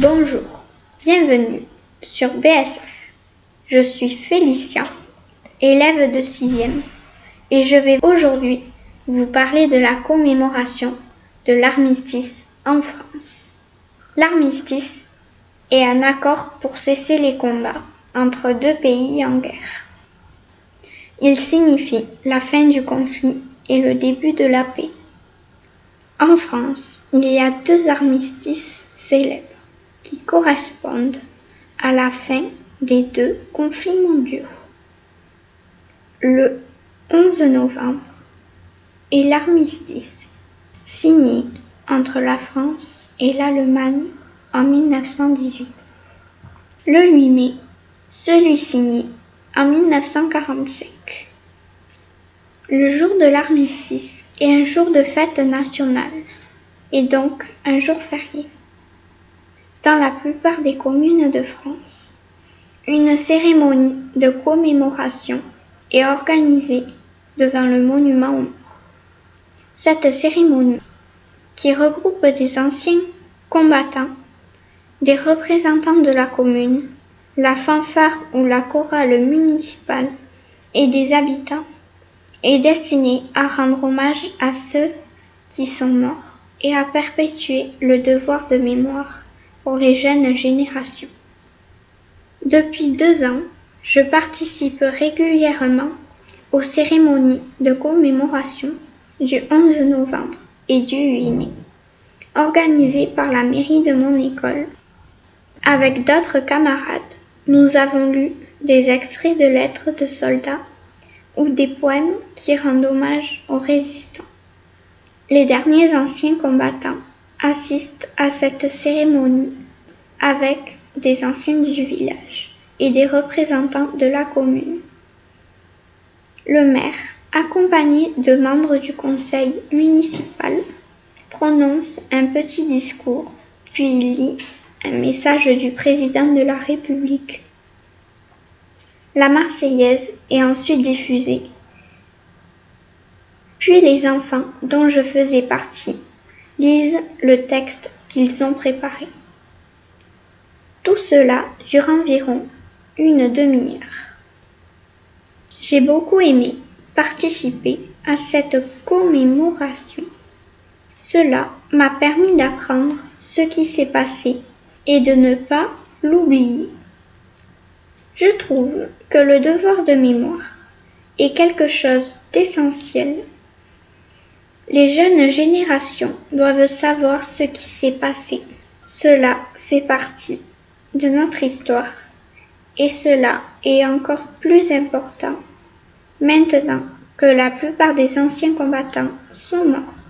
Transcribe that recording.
Bonjour, bienvenue sur BSF. Je suis Félicien, élève de 6e, et je vais aujourd'hui vous parler de la commémoration de l'armistice en France. L'armistice est un accord pour cesser les combats entre deux pays en guerre. Il signifie la fin du conflit et le début de la paix. En France, il y a deux armistices célèbres qui correspondent à la fin des deux conflits mondiaux. Le 11 novembre est l'armistice signé entre la France et l'Allemagne en 1918. Le 8 mai, celui signé en 1945. Le jour de l'armistice est un jour de fête nationale et donc un jour férié. Dans la plupart des communes de France, une cérémonie de commémoration est organisée devant le monument aux morts. Cette cérémonie, qui regroupe des anciens combattants, des représentants de la commune, la fanfare ou la chorale municipale et des habitants, est destinée à rendre hommage à ceux qui sont morts et à perpétuer le devoir de mémoire pour les jeunes générations. Depuis deux ans, je participe régulièrement aux cérémonies de commémoration du 11 novembre et du 8 mai, organisées par la mairie de mon école. Avec d'autres camarades, nous avons lu des extraits de lettres de soldats ou des poèmes qui rendent hommage aux résistants. Les derniers anciens combattants assistent à cette cérémonie avec des anciens du village et des représentants de la commune. Le maire, accompagné de membres du conseil municipal, prononce un petit discours, puis lit un message du président de la République. La Marseillaise est ensuite diffusée. Puis les enfants, dont je faisais partie, lisent le texte qu'ils ont préparé. Tout cela dure environ une demi-heure. J'ai beaucoup aimé participer à cette commémoration. Cela m'a permis d'apprendre ce qui s'est passé et de ne pas l'oublier. Je trouve que le devoir de mémoire est quelque chose d'essentiel. Les jeunes générations doivent savoir ce qui s'est passé. Cela fait partie de notre histoire et cela est encore plus important maintenant que la plupart des anciens combattants sont morts.